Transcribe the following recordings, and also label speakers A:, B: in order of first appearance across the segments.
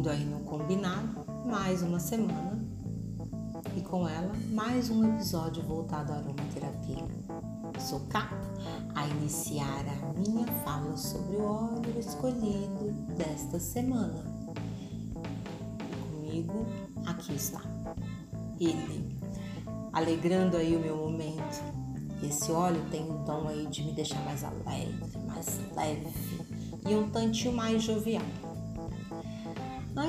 A: Seguindo aí no combinado, mais uma semana e com ela mais um episódio voltado à aromaterapia. Sou cá a iniciar a minha fala sobre o óleo escolhido desta semana. E comigo, aqui está ele, alegrando aí o meu momento. Esse óleo tem o dom aí de me deixar mais alegre, mais leve e um tantinho mais jovial.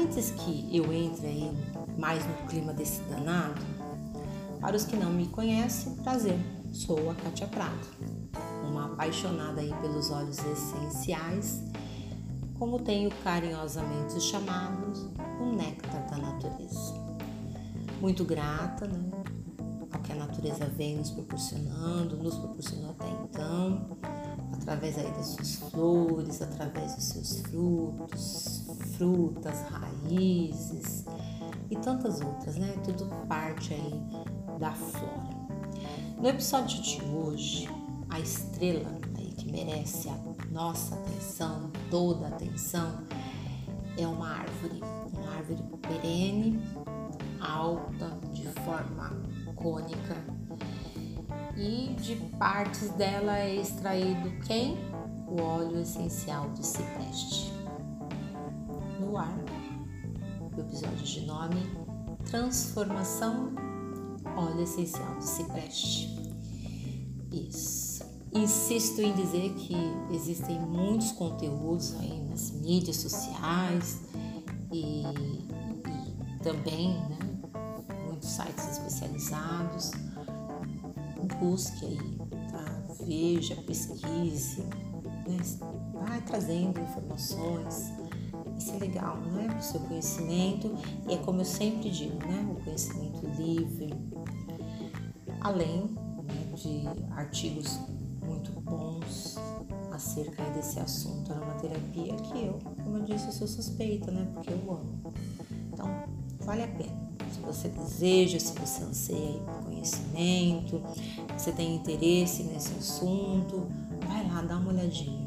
A: Antes que eu entre aí mais no clima desse danado, para os que não me conhecem, prazer, sou a Kátia Prado, uma apaixonada aí pelos óleos essenciais, como tenho carinhosamente chamados o néctar da natureza. Muito grata, né? Ao que a natureza vem nos proporcionando, nos proporcionou até então, através aí das suas flores, através dos seus frutos, frutas, raízes e tantas outras, né? Tudo parte aí da flora. No episódio de hoje, a estrela aí que merece a nossa atenção, toda a atenção, é uma árvore, uma árvore perene, alta, de forma cônica, e de partes dela é extraído quem? O óleo essencial de cipreste. Ar, o episódio de nome Transformação Óleo Essencial de Cipreste. Isso. Insisto em dizer que existem muitos conteúdos aí nas mídias sociais e, e também né, muitos sites especializados busque aí, tá? veja, pesquise, né? vai trazendo informações. Isso é legal, né? Para o seu conhecimento. E é como eu sempre digo, né? O conhecimento livre. Além né, de artigos muito bons acerca desse assunto aromaterapia, que eu, como eu disse, eu sou suspeita, né? Porque eu amo. Então, vale a pena. Se você deseja, se você anseia por conhecimento, você tem interesse nesse assunto, vai lá, dá uma olhadinha.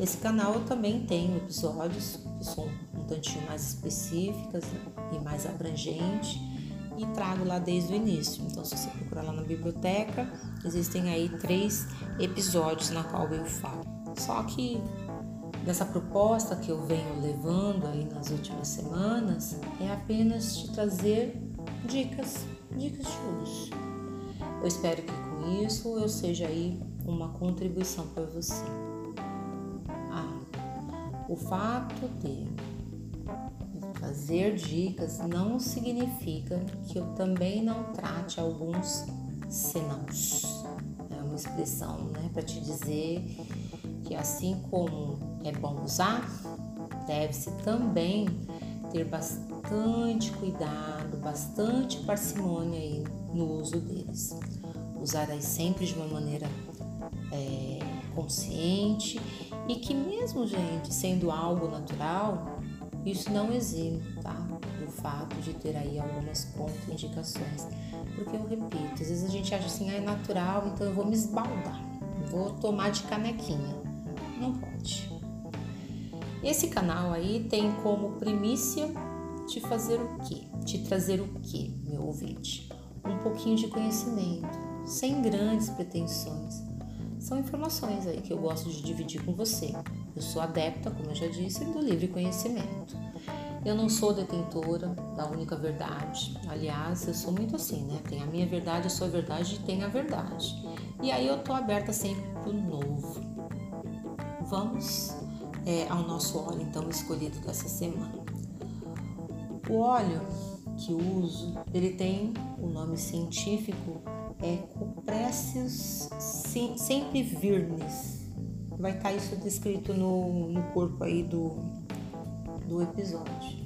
A: Nesse canal eu também tenho episódios que são um tantinho mais específicas e mais abrangentes e trago lá desde o início. Então, se você procurar lá na biblioteca, existem aí três episódios na qual eu falo. Só que dessa proposta que eu venho levando aí nas últimas semanas é apenas te trazer dicas, dicas de uso. Eu espero que com isso eu seja aí uma contribuição para você. O fato de fazer dicas não significa que eu também não trate alguns senãos. É uma expressão, né, para te dizer que assim como é bom usar, deve-se também ter bastante cuidado, bastante parcimônia aí no uso deles. Usar aí sempre de uma maneira é, consciente e que mesmo, gente, sendo algo natural, isso não exime, tá? Do fato de ter aí algumas contraindicações. Porque eu repito, às vezes a gente acha assim, ah, é natural, então eu vou me esbaldar, vou tomar de canequinha. Não pode. Esse canal aí tem como primícia te fazer o quê? Te trazer o quê, meu ouvinte? Um pouquinho de conhecimento, sem grandes pretensões. São informações aí que eu gosto de dividir com você. Eu sou adepta, como eu já disse, do livre conhecimento. Eu não sou detentora da única verdade. Aliás, eu sou muito assim, né? Tem a minha verdade, a sua verdade e tem a verdade. E aí eu tô aberta sempre pro novo. Vamos é, ao nosso óleo então escolhido dessa semana. O óleo que uso, ele tem o nome científico é Cupressius sempre virnes. Vai estar isso descrito no, no corpo aí do, do episódio.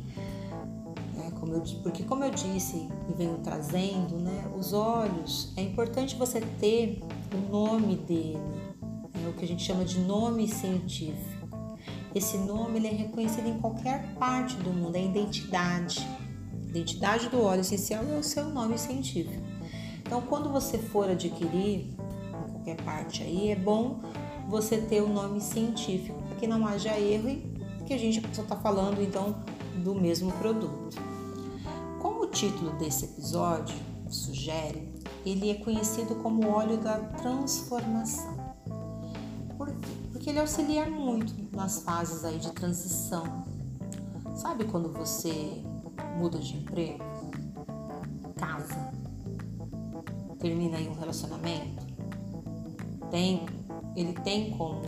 A: É, como eu, porque como eu disse e venho trazendo, né, os olhos, é importante você ter o nome dele, é o que a gente chama de nome científico. Esse nome ele é reconhecido em qualquer parte do mundo, é identidade. A identidade do óleo essencial é o seu nome científico. Então, quando você for adquirir em qualquer parte aí, é bom você ter o nome científico, para que não haja erro e que a gente só está falando então do mesmo produto. Como o título desse episódio sugere, ele é conhecido como óleo da transformação. Por quê? Porque ele auxilia muito nas fases aí de transição. Sabe quando você muda de emprego, casa, termina aí um relacionamento? Tem, ele tem como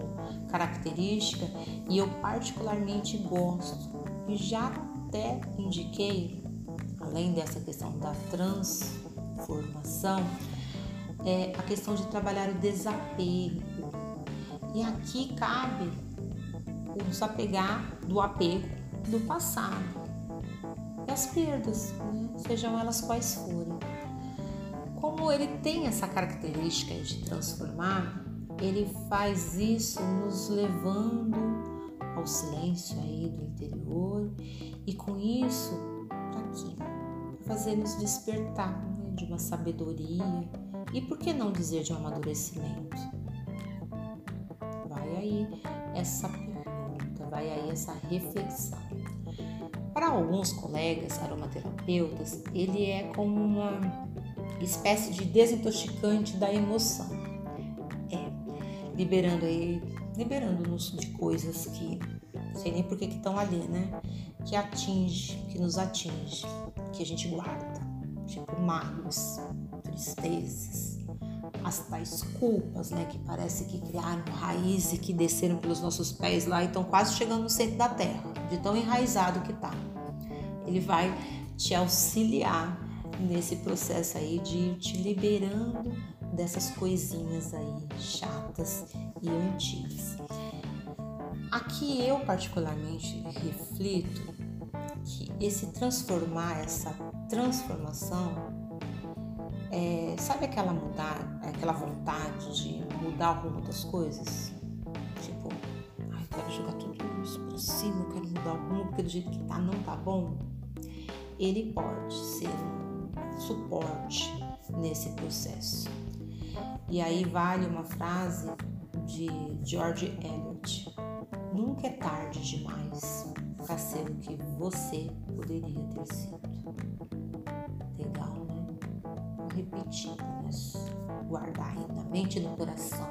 A: característica e eu particularmente gosto e já até indiquei, além dessa questão da transformação, é a questão de trabalhar o desapego. E aqui cabe o desapegar do apego do passado e as perdas, né? sejam elas quais forem. Como ele tem essa característica de transformar, ele faz isso nos levando ao silêncio aí do interior e com isso para aqui, fazer nos despertar né, de uma sabedoria e por que não dizer de um amadurecimento? Vai aí essa pergunta, vai aí essa reflexão. Para alguns colegas aromaterapeutas, ele é como uma espécie de desintoxicante da emoção. É, liberando aí, liberando-nos de coisas que não sei nem por que estão ali, né? Que atinge, que nos atinge, que a gente guarda, tipo mágoas, tristezas, as tais culpas, né? Que parece que criaram raiz e que desceram pelos nossos pés lá e estão quase chegando no centro da terra, de tão enraizado que tá. Ele vai te auxiliar nesse processo aí de ir te liberando dessas coisinhas aí chatas e antigas. Aqui eu particularmente reflito que esse transformar, essa transformação, é, sabe aquela mudar, aquela vontade de mudar rumo das coisas? Tipo, ai, quero jogar tudo isso pra cima, eu quero mudar rumo porque do jeito que tá não tá bom. Ele pode ser um suporte nesse processo. E aí vale uma frase de George Eliot. Nunca é tarde demais para ser o que você poderia ter sido. Legal, né? Vou repetir para guardar aí na mente e no coração.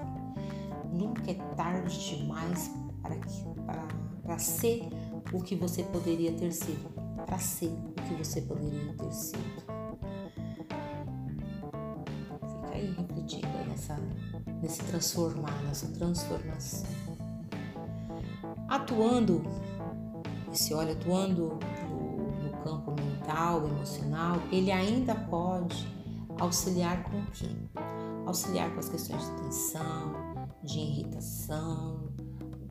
A: Nunca é tarde demais para, para, para ser o que você poderia ter sido. Para ser o que você poderia ter sido. Nessa, nesse transformar, nessa transformação atuando, esse óleo atuando no, no campo mental, emocional, ele ainda pode auxiliar com o quê? Auxiliar com as questões de tensão, de irritação,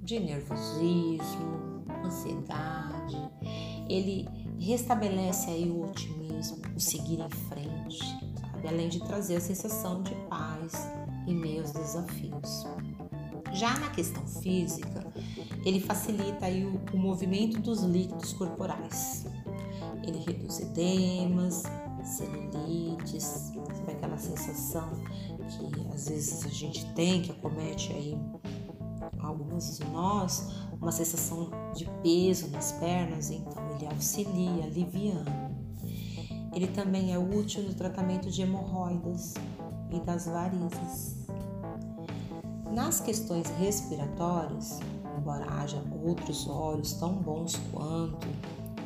A: de nervosismo, ansiedade. Ele restabelece aí o otimismo, o seguir em frente, sabe? Além de trazer a sensação de paz meio aos desafios. Já na questão física, ele facilita aí o, o movimento dos líquidos corporais. Ele reduz edemas, celulites, sabe aquela sensação que às vezes a gente tem, que acomete aí algumas de nós, uma sensação de peso nas pernas, então ele auxilia, aliviando. Ele também é útil no tratamento de hemorroidas e das varizes. Nas questões respiratórias, embora haja outros óleos tão bons quanto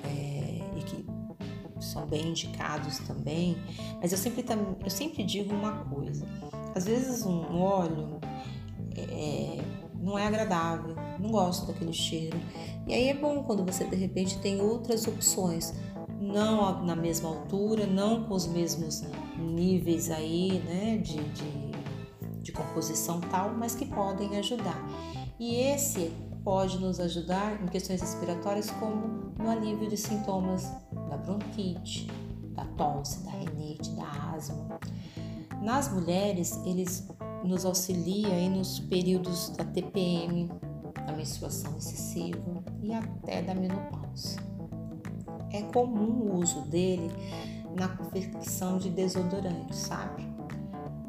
A: é, e que são bem indicados também, mas eu sempre, eu sempre digo uma coisa: às vezes um óleo é, não é agradável, não gosto daquele cheiro, e aí é bom quando você de repente tem outras opções, não na mesma altura, não com os mesmos níveis aí, né, de, de de composição tal, mas que podem ajudar. E esse pode nos ajudar em questões respiratórias, como no alívio de sintomas da bronquite, da tosse, da rinite, da asma. Nas mulheres, eles nos auxiliam aí nos períodos da TPM, da menstruação excessiva e até da menopausa. É comum o uso dele na confecção de desodorantes, sabe?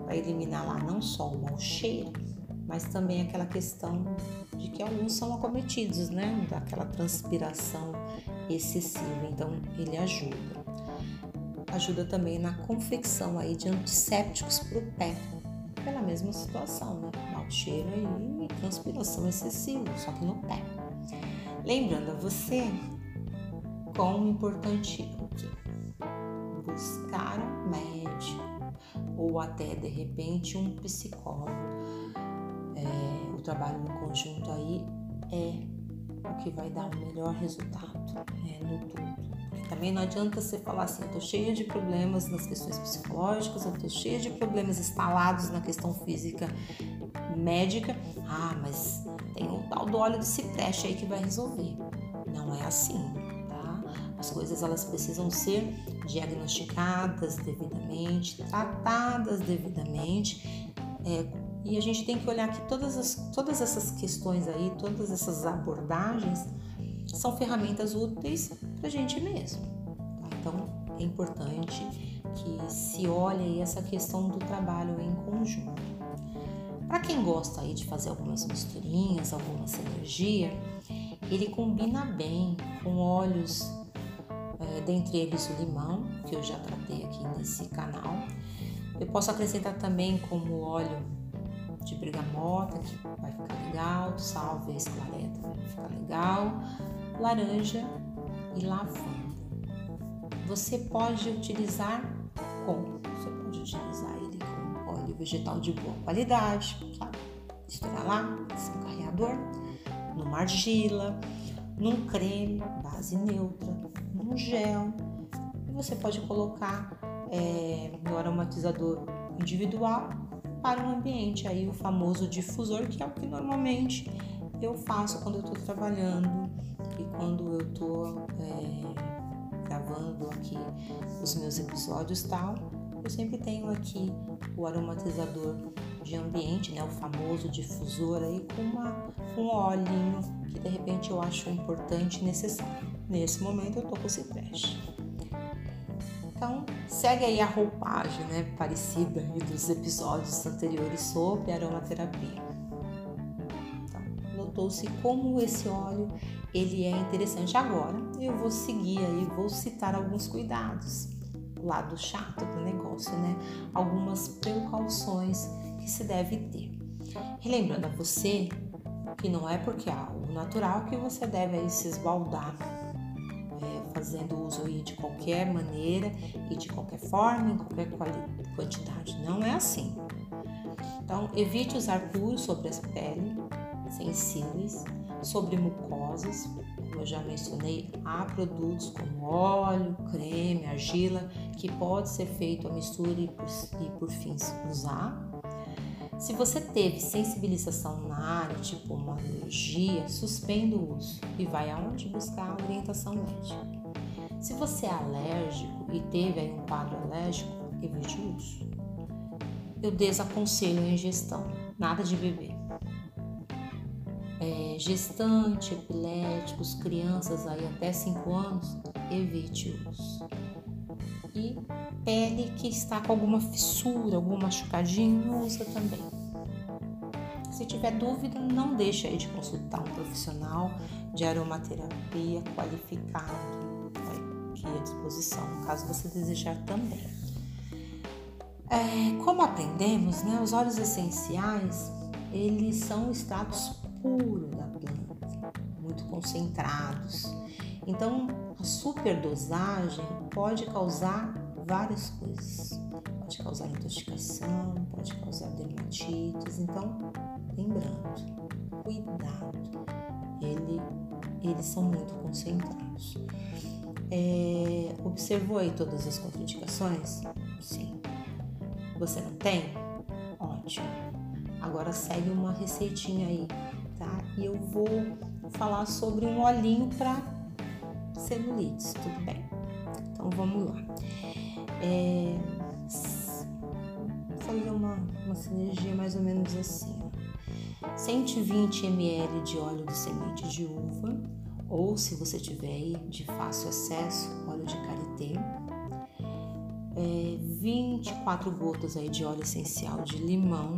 A: para eliminar lá não só o mau cheiro, mas também aquela questão de que alguns são acometidos, né, daquela transpiração excessiva, então ele ajuda. Ajuda também na confecção aí de antissépticos para o pé, pela mesma situação, né? Mau cheiro e transpiração excessiva, só que no pé. Lembrando a você quão importante é buscar um médico ou até de repente um psicólogo. É, o trabalho no conjunto aí é o que vai dar o melhor resultado né, no tudo. Porque também não adianta você falar assim, eu tô cheia de problemas nas questões psicológicas, eu tô cheia de problemas instalados na questão física médica. Ah, mas tem o tal do óleo de cipreste aí que vai resolver. Não é assim? As coisas elas precisam ser diagnosticadas devidamente, tratadas devidamente, é, e a gente tem que olhar que todas, as, todas essas questões aí, todas essas abordagens são ferramentas úteis para a gente mesmo. Tá? Então é importante que se olhe essa questão do trabalho em conjunto. Para quem gosta aí de fazer algumas misturinhas, alguma sinergia, ele combina bem com óleos, é, dentre eles o limão, que eu já tratei aqui nesse canal. Eu posso acrescentar também como óleo de bergamota, que vai ficar legal, salve esclareta, vai ficar legal, laranja e lavanda. Você pode utilizar com, você pode utilizar ele com óleo vegetal de boa qualidade, tá? Misturar lá, um carreador, numa argila, num creme, base neutra, num gel. E você pode colocar é, no aromatizador individual para um ambiente, aí o famoso difusor, que é o que normalmente eu faço quando eu estou trabalhando e quando eu estou é, gravando aqui os meus episódios tal. Eu sempre tenho aqui o aromatizador de ambiente, né, o famoso difusor aí com uma, um olhinho que de repente eu acho importante e necessário. Nesse momento eu tô com cipreste. Então, segue aí a roupagem, né, parecida dos episódios anteriores sobre aromaterapia. Então, notou-se como esse óleo ele é interessante. Agora, eu vou seguir aí, vou citar alguns cuidados, o lado chato do negócio, né? Algumas precauções que se deve ter. Relembrando a você que não é porque é algo natural que você deve aí se esbaldar fazendo uso aí de qualquer maneira e de qualquer forma, em qualquer quantidade. Não é assim. Então, evite usar puro sobre as peles sensíveis, sobre mucosas. Como eu já mencionei, há produtos como óleo, creme, argila, que pode ser feito a mistura e por, e por fim usar se você teve sensibilização na área, tipo uma alergia, suspenda o uso e vai aonde buscar a orientação médica. Se você é alérgico e teve aí um quadro alérgico, evite o uso. Eu desaconselho a ingestão, nada de beber. É, gestante, epiléticos, crianças aí até 5 anos, evite o uso. E pele que está com alguma fissura, algum machucadinho, usa também. Se tiver dúvida, não deixe aí de consultar um profissional de aromaterapia qualificado tá aqui à disposição, caso você desejar também. É, como aprendemos, né, os óleos essenciais eles são extratos puros da planta, muito concentrados. Então, a superdosagem pode causar várias coisas. Pode causar intoxicação, pode causar dermatites. Então, lembrando, cuidado, eles são muito concentrados. É, observou aí todas as contraindicações? Sim. Você não tem? Ótimo. Agora segue uma receitinha aí, tá? E eu vou falar sobre um olhinho para celulites, tudo bem? Então vamos lá. É, fazer uma, uma sinergia mais ou menos assim. 120 ml de óleo de semente de uva, ou se você tiver de fácil acesso, óleo de karité. É, 24 gotas aí de óleo essencial de limão,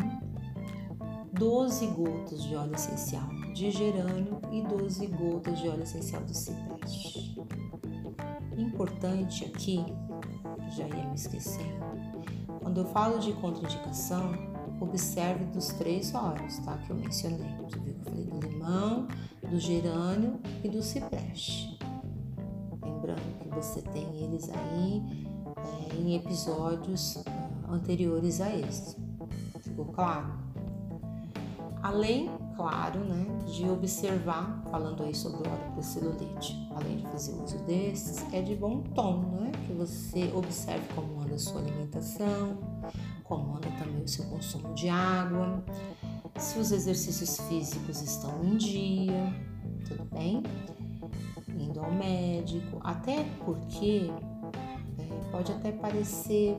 A: 12 gotas de óleo essencial de gerânio e 12 gotas de óleo essencial do cipreste. importante aqui, já ia me esquecendo, quando eu falo de contraindicação, observe dos três óleos, tá? Que eu mencionei. Você viu que eu falei do limão, do gerânio e do cipreste. Lembrando que você tem eles aí é, em episódios ah, anteriores a esse. Ficou claro? Além, claro, né, de observar, falando aí sobre o óleo para celulite, além de fazer uso desses, é de bom tom, né, que você observe como anda a sua alimentação, como anda também o seu consumo de água, se os exercícios físicos estão em dia, tudo bem? Indo ao médico, até porque é, pode até parecer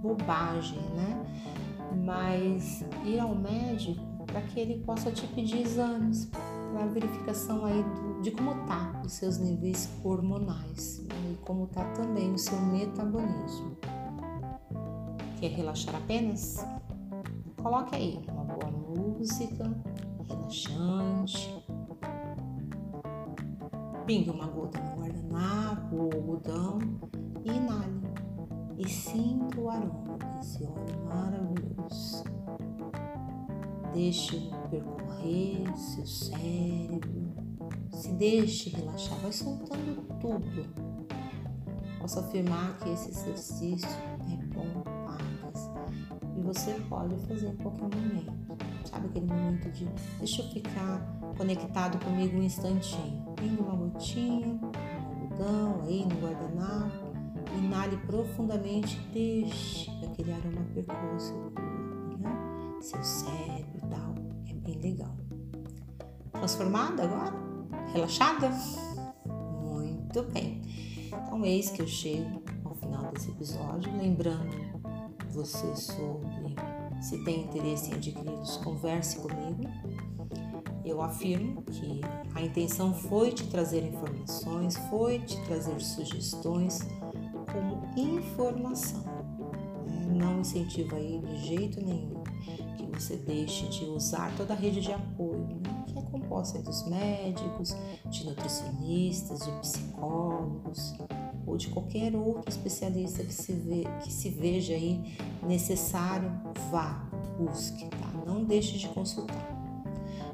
A: bobagem, né? Mas ir ao médico para que ele possa te pedir exames para verificação aí do, de como tá os seus níveis hormonais né? e como tá também o seu metabolismo. Quer relaxar apenas? Coloque aí uma boa música relaxante. Pingue uma gota no guardanapo ou algodão e inale. E sinta o aroma desse óleo maravilhoso. Deixe percorrer seu cérebro. Se deixe relaxar, vai soltando tudo. Posso afirmar que esse exercício você pode fazer em qualquer momento. Sabe aquele momento de deixa eu ficar conectado comigo um instantinho. Indo uma gotinha, um algodão aí no guardanapo. Inale profundamente, deixe aquele aroma percorrer seu né? seu cérebro bem legal. Transformada agora? Relaxada? Muito bem. Então, eis que eu chego ao final desse episódio, lembrando você sobre se tem interesse em adquiri-los, converse comigo. Eu afirmo que a intenção foi te trazer informações, foi te trazer sugestões como informação. Né? Não incentivo aí de jeito nenhum você deixe de usar toda a rede de apoio, né? que é composta dos médicos, de nutricionistas, de psicólogos ou de qualquer outro especialista que se, que se veja aí necessário, vá, busque, tá? Não deixe de consultar.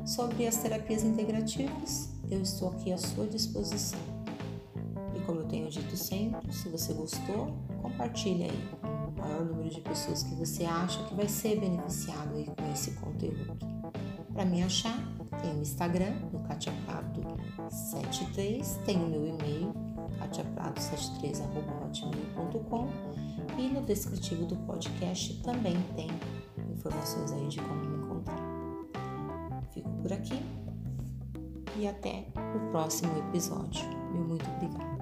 A: Sobre as terapias integrativas, eu estou aqui à sua disposição. E como eu tenho dito sempre, se você gostou, compartilhe aí maior número de pessoas que você acha que vai ser beneficiado aí com esse conteúdo. Para me achar, tem o Instagram, no katiaprado73, tem o meu e-mail, katiaprado73.hotmail.com e no descritivo do podcast também tem informações aí de como me encontrar. Fico por aqui e até o próximo episódio. Meu muito obrigado.